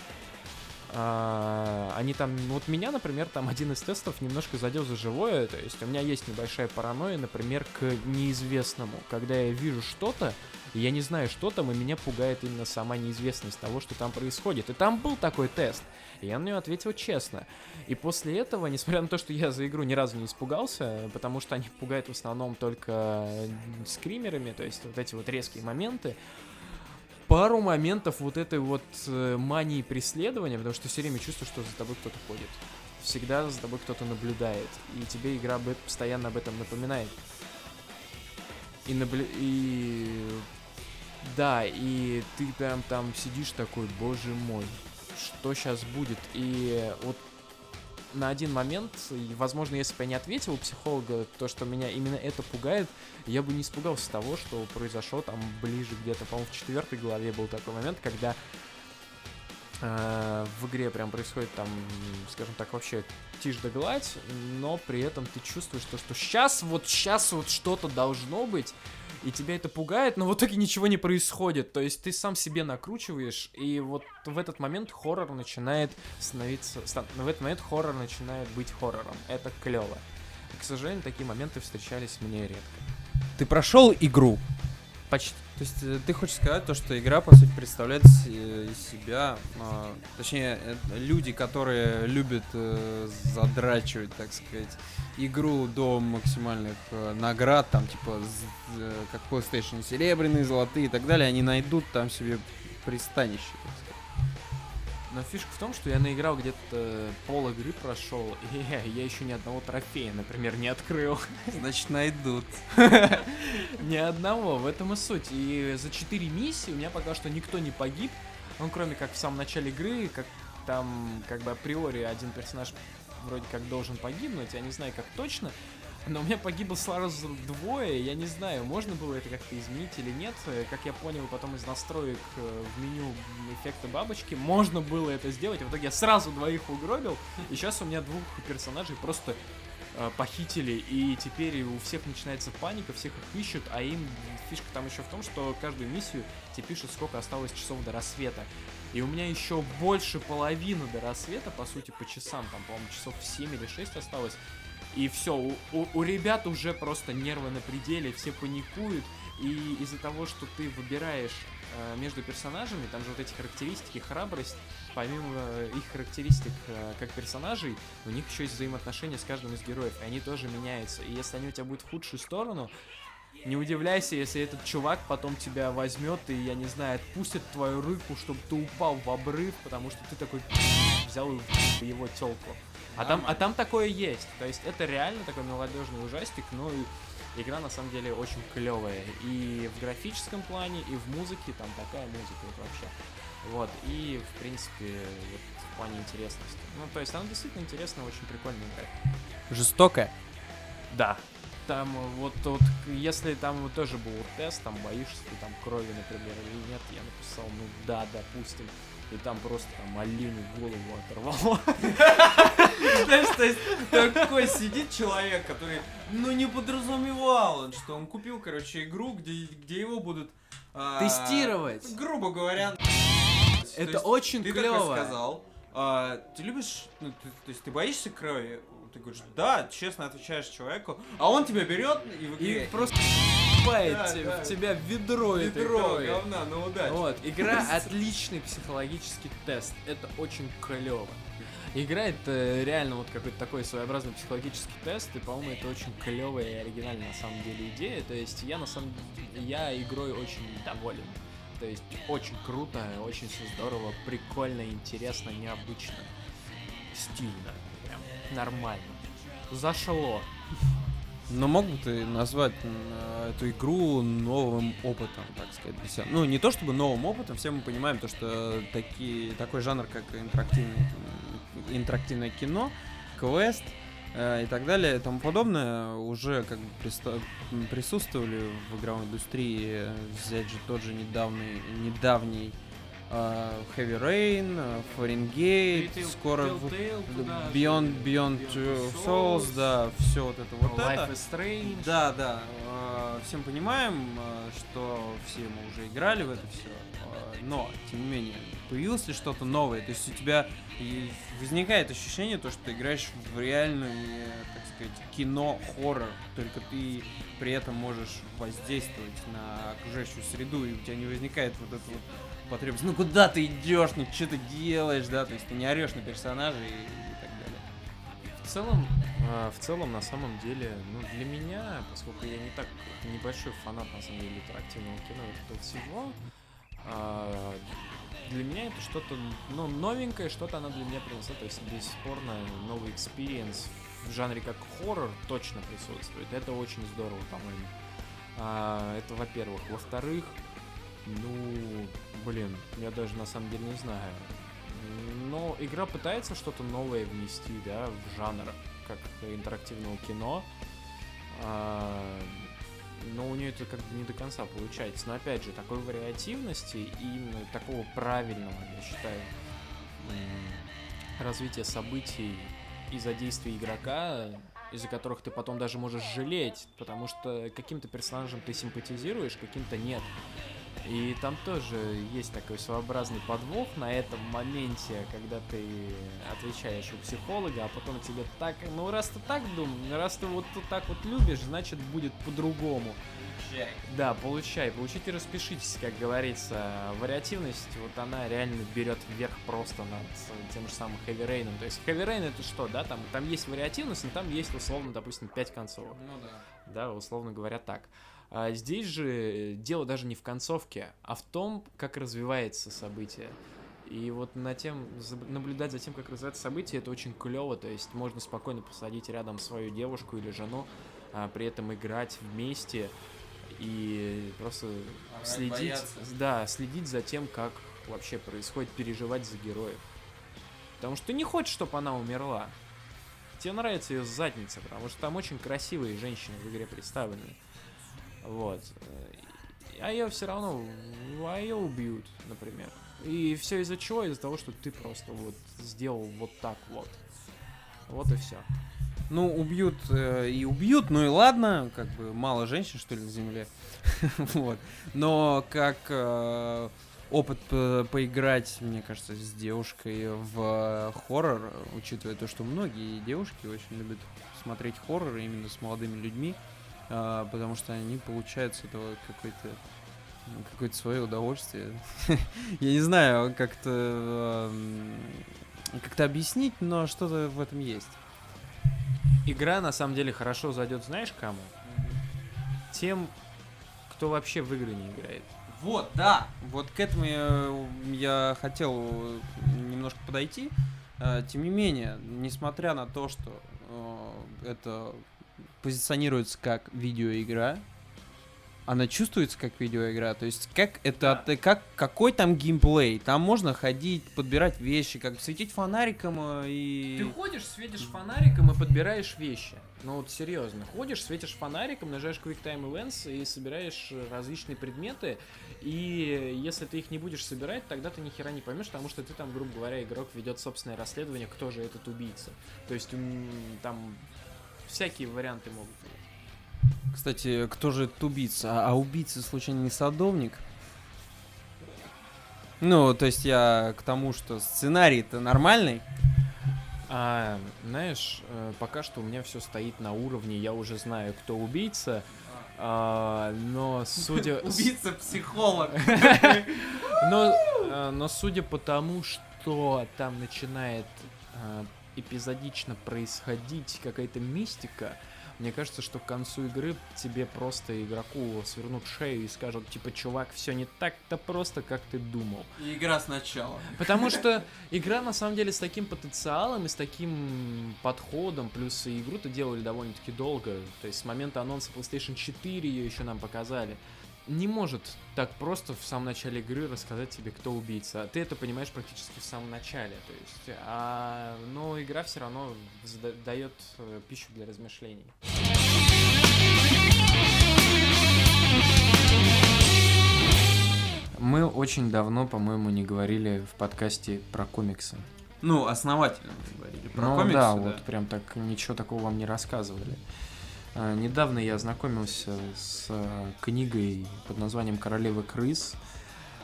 а, они там, ну, вот меня, например, там один из тестов немножко задел за живое, то есть у меня есть небольшая паранойя, например, к неизвестному, когда я вижу что-то, я не знаю, что там, и меня пугает именно сама неизвестность того, что там происходит. И там был такой тест, и я на него ответил честно. И после этого, несмотря на то, что я за игру ни разу не испугался, потому что они пугают в основном только скримерами, то есть вот эти вот резкие моменты, пару моментов вот этой вот э, мании преследования, потому что все время чувствую, что за тобой кто-то ходит. Всегда за тобой кто-то наблюдает. И тебе игра постоянно об этом напоминает. И, наблю... и... Да, и ты прям там сидишь такой, боже мой, что сейчас будет? И вот на один момент, возможно, если бы я не ответил у психолога то, что меня именно это пугает, я бы не испугался того, что произошло там ближе где-то, по-моему, в четвертой главе был такой момент, когда э, в игре прям происходит там, скажем так, вообще тишь да гладь, но при этом ты чувствуешь то, что сейчас, вот сейчас вот что-то должно быть, и тебя это пугает, но в итоге ничего не происходит. То есть ты сам себе накручиваешь, и вот в этот момент хоррор начинает становиться... ста- В этот момент хоррор начинает быть хоррором. Это клево. К сожалению, такие моменты встречались мне редко. Ты прошел игру? Почти. То есть э, ты хочешь сказать то, что игра, по сути, представляет э, из себя, а, точнее, э, люди, которые любят э, задрачивать, так сказать, игру до максимальных э, наград, там, типа, э, как PlayStation, серебряные, золотые и так далее, они найдут там себе пристанище, так. Но фишка в том, что я наиграл где-то пол игры прошел, и я, я еще ни одного трофея, например, не открыл. Значит, найдут. Ни одного, в этом и суть. И за 4 миссии у меня пока что никто не погиб. Ну, кроме как в самом начале игры, как там, как бы априори один персонаж вроде как должен погибнуть, я не знаю как точно. Но у меня погибло сразу двое, я не знаю, можно было это как-то изменить или нет. Как я понял потом из настроек э, в меню эффекта бабочки, можно было это сделать. В итоге я сразу двоих угробил, и сейчас у меня двух персонажей просто э, похитили, и теперь у всех начинается паника, всех их ищут, а им фишка там еще в том, что каждую миссию тебе пишут, сколько осталось часов до рассвета. И у меня еще больше половины до рассвета, по сути, по часам, там, по-моему, часов 7 или 6 осталось. И все, у, у- у ребят уже просто нервы на пределе, все паникуют, и из-за того, что ты выбираешь э, между персонажами, там же вот эти характеристики, храбрость, помимо э, их характеристик э, как персонажей, у них еще есть взаимоотношения с каждым из героев, и они тоже меняются. И если они у тебя будут в худшую сторону, не удивляйся, если этот чувак потом тебя возьмет и, я не знаю, отпустит твою рыку, чтобы ты упал в обрыв, потому что ты такой взял его телку. А там, а там такое есть. То есть это реально такой молодежный ужастик, но и игра на самом деле очень клевая. И в графическом плане, и в музыке, там такая музыка вот вообще. Вот, и в принципе, вот в плане интересности. Ну, то есть она действительно интересная, очень прикольная игра. Жестокая. Да. Там вот, вот, если там вот тоже был тест, там боишься ты там крови, например, или нет, я написал, ну да, допустим. И там просто там оленю голову оторвало. Знаешь, то есть такой сидит человек, который, ну, не подразумевал он, что он купил, короче, игру, где, где его будут... а, Тестировать. Грубо говоря. То Это есть очень ты клево. такой сказал, а, ты любишь, ну, ты- то есть ты боишься крови? Ты говоришь, да, честно отвечаешь человеку, а он тебя берет и И игре- просто высыпает те- в тебя ведро, этой крови. говна, ну удачи. Вот, игра отличный психологический тест. Это очень клево. Игра это реально вот какой-то такой своеобразный психологический тест, и, по-моему, это очень клевая и оригинальная на самом деле идея. То есть я на самом я игрой очень доволен. То есть очень круто, очень все здорово, прикольно, интересно, необычно, стильно, прям нормально. Зашло. Но мог бы ты назвать э, эту игру новым опытом, так сказать, для себя? Ну, не то чтобы новым опытом, все мы понимаем то, что такие, такой жанр, как интерактивный, м, интерактивное кино, квест э, и так далее и тому подобное, уже как бы присутствовали в игровой индустрии. Взять же тот же недавний, недавний э, Heavy Rain, э, Fahrenheit, скоро в- Beyond, Beyond Two Souls, да, все вот это вот Life это. is Strange. Да, да. э, Всем понимаем, э, что все мы уже играли в это все. Но, тем не менее, появилось ли что-то новое? То есть у тебя возникает ощущение, то, что ты играешь в реальное, так сказать, кино-хоррор. Только ты при этом можешь воздействовать на окружающую среду, и у тебя не возникает вот это вот потребность. Ну куда ты идешь, ну что ты делаешь, да? То есть ты не орешь на персонажей и, и так далее. В целом, а, в целом, на самом деле, ну, для меня, поскольку я не так небольшой фанат, на самом деле, интерактивного кино этого всего, а, для меня это что-то, ну, новенькое, что-то она для меня принесла, то есть, бесспорно, новый experience в жанре как хоррор точно присутствует, это очень здорово, по-моему. А, это, во-первых. Во-вторых, ну, блин, я даже на самом деле не знаю. Но игра пытается что-то новое внести, да, в жанр, как интерактивного кино. А, но у нее это как бы не до конца получается. Но опять же, такой вариативности и именно такого правильного, я считаю, развития событий из-за действий игрока, из-за которых ты потом даже можешь жалеть, потому что каким-то персонажем ты симпатизируешь, каким-то нет. И там тоже есть такой своеобразный подвох на этом моменте, когда ты отвечаешь у психолога, а потом тебе так, ну раз ты так думаешь, раз ты вот так вот любишь, значит будет по-другому. Да, получай, получите, распишитесь, как говорится. Вариативность, вот она реально берет вверх просто над тем же самым Rain. То есть Rain это что, да, там, там есть вариативность, но там есть условно, допустим, 5 концовок Ну да. да, условно говоря, так. А здесь же дело даже не в концовке, а в том, как развивается событие. И вот на тем, наблюдать за тем, как развивается событие, это очень клево. То есть можно спокойно посадить рядом свою девушку или жену, а при этом играть вместе и просто Орать, следить, бояться. да, следить за тем, как вообще происходит, переживать за героев. Потому что ты не хочешь, чтобы она умерла. Тебе нравится ее задница, потому что там очень красивые женщины в игре представлены. Вот. А ее все равно, а ее убьют, например. И все из-за чего? Из-за того, что ты просто вот сделал вот так вот. Вот и все. Ну, убьют э, и убьют, ну и ладно, как бы мало женщин, что ли, на земле. вот. Но как э, опыт по- поиграть, мне кажется, с девушкой в хоррор, учитывая то, что многие девушки очень любят смотреть хоррор именно с молодыми людьми, э, потому что они получают с этого какое-то ну, какое-то свое удовольствие. Я не знаю, как-то как-то объяснить, но что-то в этом есть. Игра на самом деле хорошо зайдет, знаешь кому? Тем, кто вообще в игры не играет. Вот, да. Вот к этому я, я хотел немножко подойти. Э, Тем не менее, несмотря на то, что э, это позиционируется как видеоигра, она чувствуется как видеоигра. То есть как это, от- как какой там геймплей? Там можно ходить, подбирать вещи, как светить фонариком э, и. Ты ходишь, светишь фонариком и подбираешь вещи. Ну вот серьезно, ходишь, светишь фонариком, нажимаешь Quick Time Events и собираешь различные предметы. И если ты их не будешь собирать, тогда ты ни хера не поймешь, потому что ты там, грубо говоря, игрок ведет собственное расследование, кто же этот убийца. То есть там всякие варианты могут быть. Кстати, кто же этот убийца? А, а убийца случайно не садовник? Ну, то есть я к тому, что сценарий-то нормальный. А, знаешь, э, пока что у меня все стоит на уровне, я уже знаю, кто убийца. А, но судя... Убийца-психолог. Но, э, но судя по тому, что там начинает э, эпизодично происходить какая-то мистика, мне кажется, что к концу игры тебе просто игроку свернут шею и скажут, типа, чувак, все не так-то просто, как ты думал. И игра сначала. Потому что игра, на самом деле, с таким потенциалом и с таким подходом, плюс и игру-то делали довольно-таки долго, то есть с момента анонса PlayStation 4 ее еще нам показали, не может так просто в самом начале игры рассказать тебе, кто убийца. А Ты это понимаешь практически в самом начале. То есть, а, но игра все равно дает э, пищу для размышлений. Мы очень давно, по-моему, не говорили в подкасте про комиксы. Ну, основательно мы говорили. Про ну комиксы, да, да. вот прям так ничего такого вам не рассказывали. А, Недавно я ознакомился с а, книгой под названием «Королева крыс»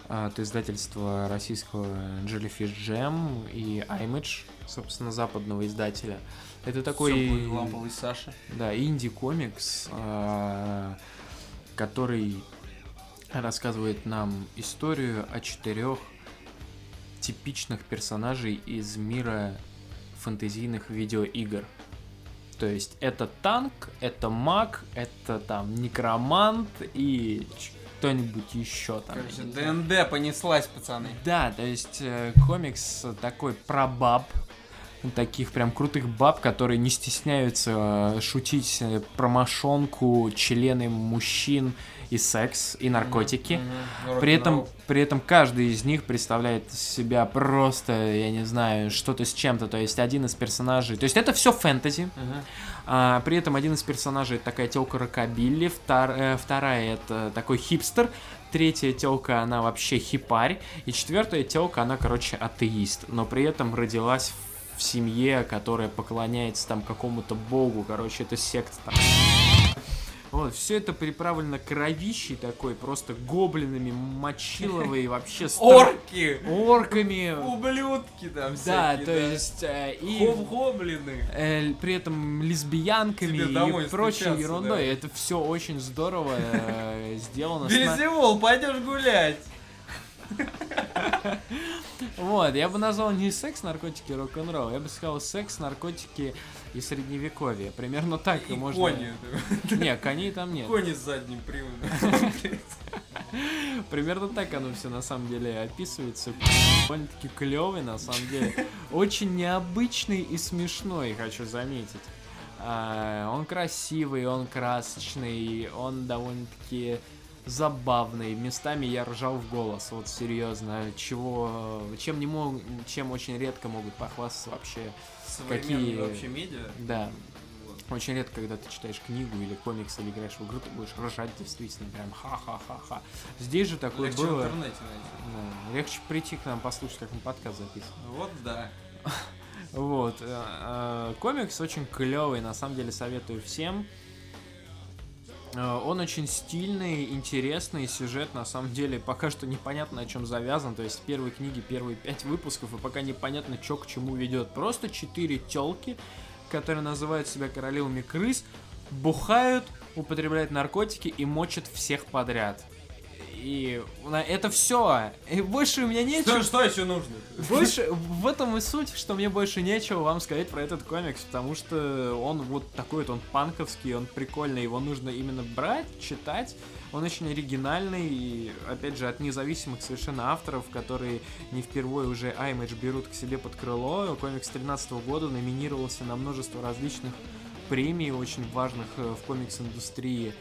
от издательства российского Jellyfish Jam и Image, собственно, западного издателя. Это такой... Ламповый Саша. Да, инди-комикс, а, который рассказывает нам историю о четырех типичных персонажей из мира фэнтезийных видеоигр. То есть это танк, это маг, это там некромант и кто-нибудь еще там. Короче. ДНД понеслась, пацаны. Да, то есть э, комикс такой про баб, таких прям крутых баб, которые не стесняются э, шутить э, про мошонку, члены мужчин и секс, и наркотики. При этом, при этом каждый из них представляет себя просто, я не знаю, что-то с чем-то. То есть один из персонажей... То есть это все фэнтези. А, при этом один из персонажей это такая телка Рокобилли, втор- э, вторая это такой хипстер, третья телка она вообще хипарь, и четвертая телка она, короче, атеист, но при этом родилась в семье, которая поклоняется там какому-то богу, короче, это секта там. Вот, все это приправлено кровищей такой, просто гоблинами, мочиловой, вообще... стра- Орки! Орками. Ублюдки там Да, всякие, то есть... э, и... Хоб-гоблины. Э, при этом лесбиянками и прочей ерундой. да. Это все очень здорово э, сделано. Вельзевул, пойдешь гулять. Вот, я бы назвал не секс, наркотики, рок-н-ролл, я бы сказал секс, наркотики и средневековье. Примерно так И можно. кони. Не, коней там нет. Кони с задним приводом. Примерно так оно все на самом деле описывается. Довольно-таки клевый, на самом деле. Очень необычный и смешной, хочу заметить. А, он красивый, он красочный, он довольно-таки забавный. Местами я ржал в голос, вот серьезно. Чего, чем не мог, чем очень редко могут похвастаться вообще. Современные Какие- вообще медиа. Да, Вот. очень редко, когда ты читаешь книгу или комикс, или играешь в игру, ты будешь ржать действительно прям ха-ха-ха-ха. Здесь же такое Легче в было. интернете найти. Да, легче прийти к нам послушать, как мы подкаст записываем. Вот да. Вот. э, э, Комикс очень клевый, на самом деле советую всем. Э, Он очень стильный, интересный, сюжет на самом деле пока что непонятно, на чем завязан. То есть в первой книге первые пять выпусков, и пока непонятно, что к чему ведет. Просто четыре телки, которые называют себя королевами крыс, бухают, употребляют наркотики и мочат всех подряд. И это все. И больше у меня нечего. Что, что еще нужно? Больше в этом и суть, что мне больше нечего вам сказать про этот комикс, потому что он вот такой вот, он панковский, он прикольный, его нужно именно брать, читать. Он очень оригинальный, и, опять же, от независимых совершенно авторов, которые не впервые уже Image берут к себе под крыло. Комикс 13 года номинировался на множество различных премий, очень важных э, в комикс-индустрии.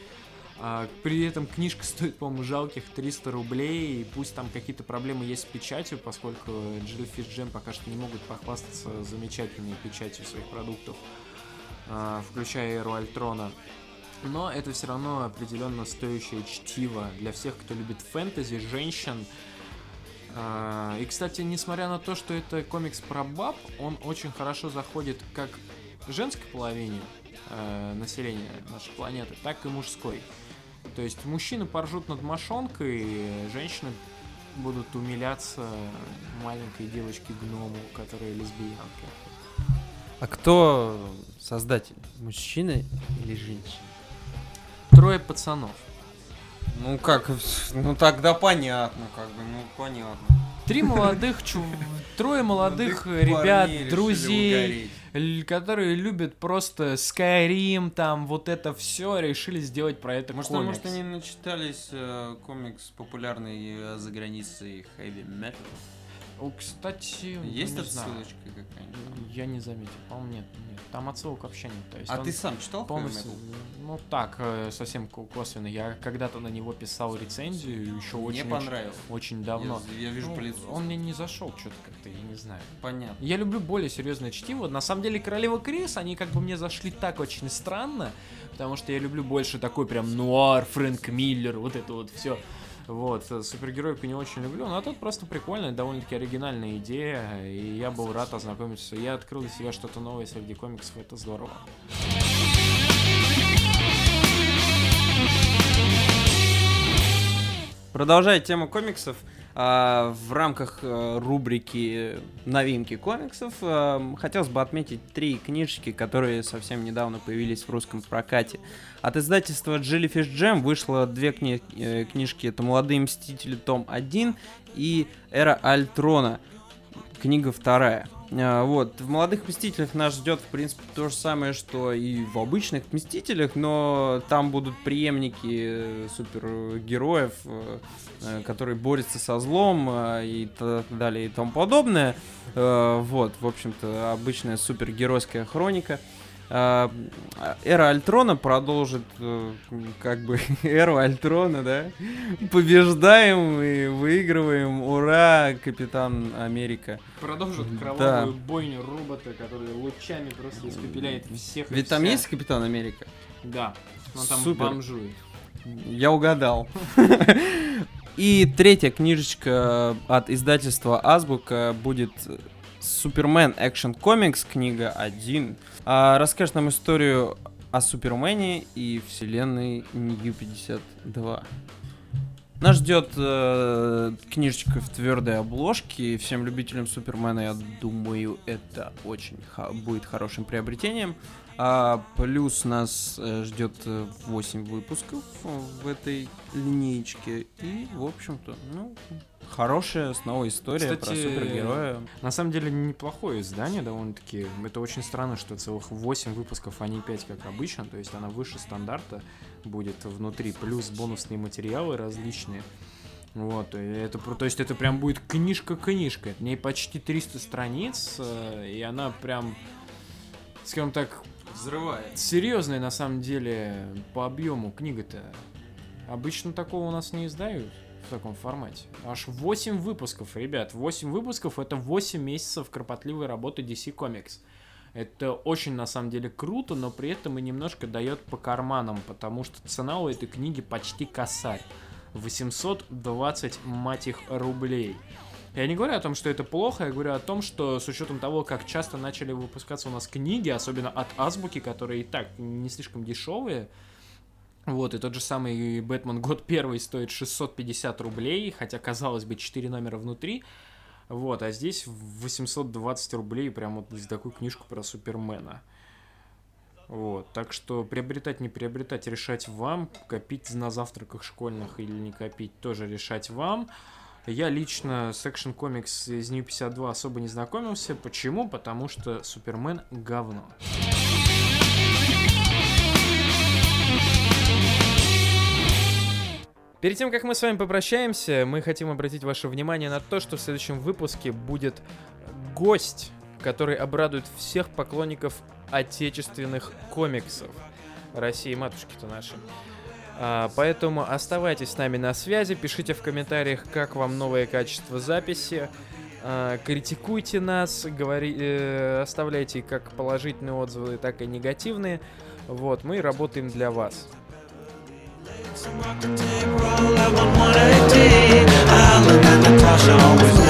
А, при этом книжка стоит, по-моему, жалких 300 рублей, и пусть там какие-то проблемы есть с печатью, поскольку Jellyfish Jam пока что не могут похвастаться замечательной печатью своих продуктов, а, включая Эру Альтрона. Но это все равно определенно стоящее чтиво для всех, кто любит фэнтези, женщин. А, И, кстати, несмотря на то, что это комикс про баб, он очень хорошо заходит как женской половине э, населения нашей планеты, так и мужской. То есть мужчины поржут над мошонкой, женщины будут умиляться маленькой девочке-гному, которая лесбиянка. А кто создатель? Мужчина или женщина? Трое пацанов. Ну как, ну тогда понятно, как бы, ну понятно. Три молодых чув... Трое молодых Молодых ребят, друзей, которые любят просто Skyrim, там вот это все, решили сделать про это Может, комикс. может они начитались э, комикс популярный э, за границей Heavy Metal? О, кстати, Есть отсылочка какая-нибудь? Я не заметил, по-моему, нет. Там отсылок вообще нет. То есть А ты сам читал полностью, ну так, э, совсем ко- косвенно. Я когда-то на него писал рецензию, еще Мне очень, понравилось. очень давно. Я, я вижу Ну, по лицу. Он мне не зашел что-то как-то, я не знаю. Понятно. Я люблю более серьезное чтиво. На самом деле, Королева Крис, они как бы мне зашли так очень странно, потому что я люблю больше такой прям нуар, Фрэнк Миллер, вот это вот все. Вот, э, супергероику не очень люблю, но тут просто прикольная, довольно-таки оригинальная идея, и я был рад ознакомиться. Я открыл для себя что-то новое среди комиксов, это здорово. Продолжая тему комиксов, в рамках э, рубрики новинки комиксов э, хотелось бы отметить три книжки, которые совсем недавно появились в русском прокате. От издательства Jellyfish Jam вышло две кни- э, книжки. Это «Молодые мстители. Том 1» и «Эра Альтрона». Книга вторая. А, Вот, в «Молодых мстителях» нас ждет, в принципе, то же самое, что и в обычных мстителях, но там будут преемники э, супергероев, э, э, которые борются со злом и так далее и тому подобное. Вот, в общем-то, обычная супергеройская хроника. А, Эра Альтрона продолжит э, как бы эру Альтрона, да? Побеждаем и выигрываем. Ура, Капитан Америка. Продолжит кровавую бойню робота, который лучами просто испепеляет всех. Ведь там есть Капитан Америка? Да, он там Супер. бомжует. Я угадал. И третья книжечка от издательства Азбука будет Супермен Action Comics, книга 1. А, расскажет нам историю о Супермене и вселенной Нью-52. Нас ждет э, книжечка в твердой обложке. И Всем любителям Супермена, я думаю, это очень ха- будет хорошим приобретением. А, плюс нас э, ждет 8 выпусков э, в этой линейке. И, в общем-то, ну, хорошая снова история про Кстати, супергероя. На самом деле неплохое издание довольно-таки. Это очень странно, что целых 8 выпусков, а не 5, как обычно. То есть она выше стандарта будет внутри. Плюс бонусные материалы различные. Вот, это, про- то есть это прям будет книжка-книжка. В ней почти 300 страниц, э, и она прям, скажем так, Взрывает. серьезная на самом деле по объему книга-то. Обычно такого у нас не издают в таком формате. Аж 8 выпусков, ребят. 8 выпусков это 8 месяцев кропотливой работы DC Comics. Это очень на самом деле круто, но при этом и немножко дает по карманам, потому что цена у этой книги почти косарь. 820, мать их, рублей. Я не говорю о том, что это плохо, я говорю о том, что с учетом того, как часто начали выпускаться у нас книги, особенно от Азбуки, которые и так не слишком дешевые, вот, и тот же самый Бэтмен год первый стоит 650 рублей, хотя, казалось бы, 4 номера внутри, вот, а здесь 820 рублей прям вот за такую книжку про Супермена. Вот, так что приобретать, не приобретать, решать вам. Копить на завтраках школьных или не копить, тоже решать вам. Я лично с Action Comics из New 52 особо не знакомился. Почему? Потому что Супермен говно. Перед тем, как мы с вами попрощаемся, мы хотим обратить ваше внимание на то, что в следующем выпуске будет гость, который обрадует всех поклонников отечественных комиксов. России матушки-то наши. А, поэтому оставайтесь с нами на связи, пишите в комментариях, как вам новое качество записи, а, критикуйте нас, говори, э, оставляйте как положительные отзывы, так и негативные. Вот, мы работаем для вас. So rock the roll up on 180. I look at Natasha, always